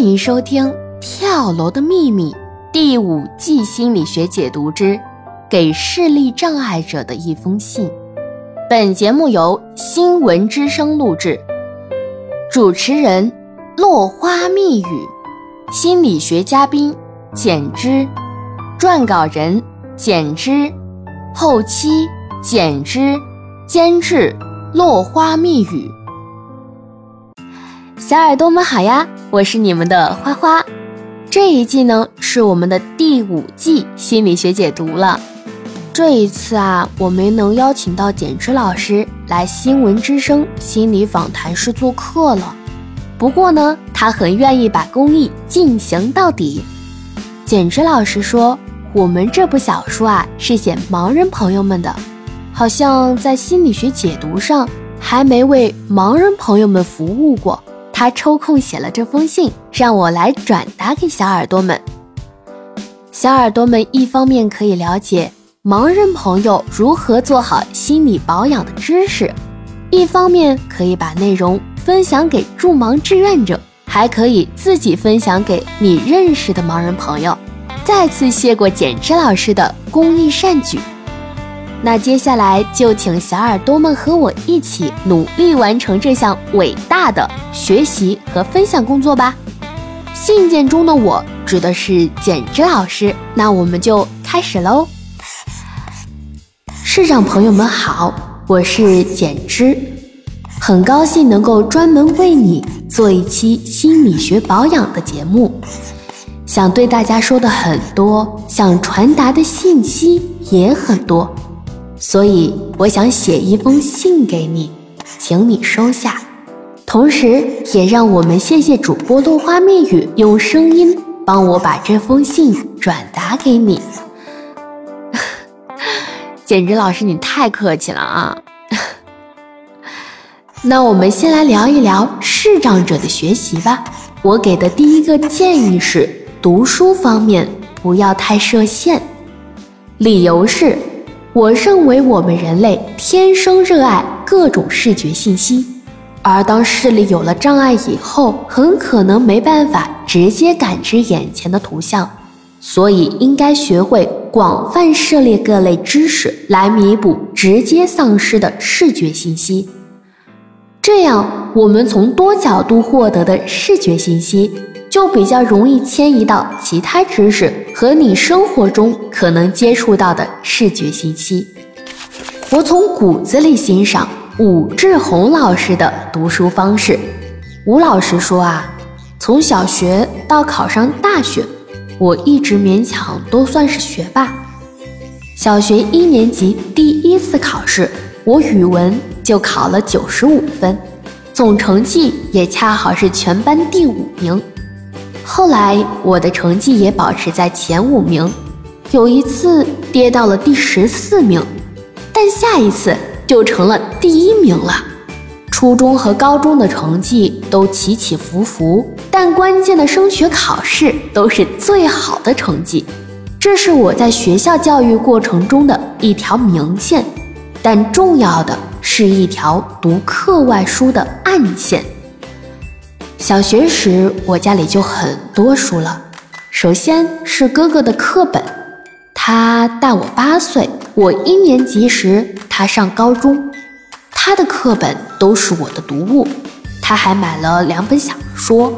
欢迎收听《跳楼的秘密》第五季心理学解读之《给视力障碍者的一封信》。本节目由新闻之声录制，主持人落花密语，心理学嘉宾简之，撰稿人简之，后期简之，监制落花密语。小耳朵们好呀，我是你们的花花。这一季呢是我们的第五季心理学解读了。这一次啊，我没能邀请到简之老师来新闻之声心理访谈室做客了。不过呢，他很愿意把公益进行到底。简之老师说，我们这部小说啊是写盲人朋友们的，好像在心理学解读上还没为盲人朋友们服务过。他抽空写了这封信，让我来转达给小耳朵们。小耳朵们一方面可以了解盲人朋友如何做好心理保养的知识，一方面可以把内容分享给助盲志愿者，还可以自己分享给你认识的盲人朋友。再次谢过简之老师的公益善举。那接下来就请小耳朵们和我一起努力完成这项伟大的学习和分享工作吧。信件中的我指的是简之老师，那我们就开始喽。市长朋友们好，我是简之，很高兴能够专门为你做一期心理学保养的节目，想对大家说的很多，想传达的信息也很多。所以我想写一封信给你，请你收下。同时，也让我们谢谢主播落花蜜语用声音帮我把这封信转达给你。简直老师，你太客气了啊！那我们先来聊一聊视障者的学习吧。我给的第一个建议是，读书方面不要太设限，理由是。我认为我们人类天生热爱各种视觉信息，而当视力有了障碍以后，很可能没办法直接感知眼前的图像，所以应该学会广泛涉猎各类知识，来弥补直接丧失的视觉信息。这样，我们从多角度获得的视觉信息。就比较容易迁移到其他知识和你生活中可能接触到的视觉信息。我从骨子里欣赏武志红老师的读书方式。吴老师说啊，从小学到考上大学，我一直勉强都算是学霸。小学一年级第一次考试，我语文就考了九十五分，总成绩也恰好是全班第五名。后来我的成绩也保持在前五名，有一次跌到了第十四名，但下一次就成了第一名了。初中和高中的成绩都起起伏伏，但关键的升学考试都是最好的成绩，这是我在学校教育过程中的一条明线，但重要的是一条读课外书的暗线。小学时，我家里就很多书了。首先是哥哥的课本，他大我八岁，我一年级时他上高中，他的课本都是我的读物。他还买了两本小说，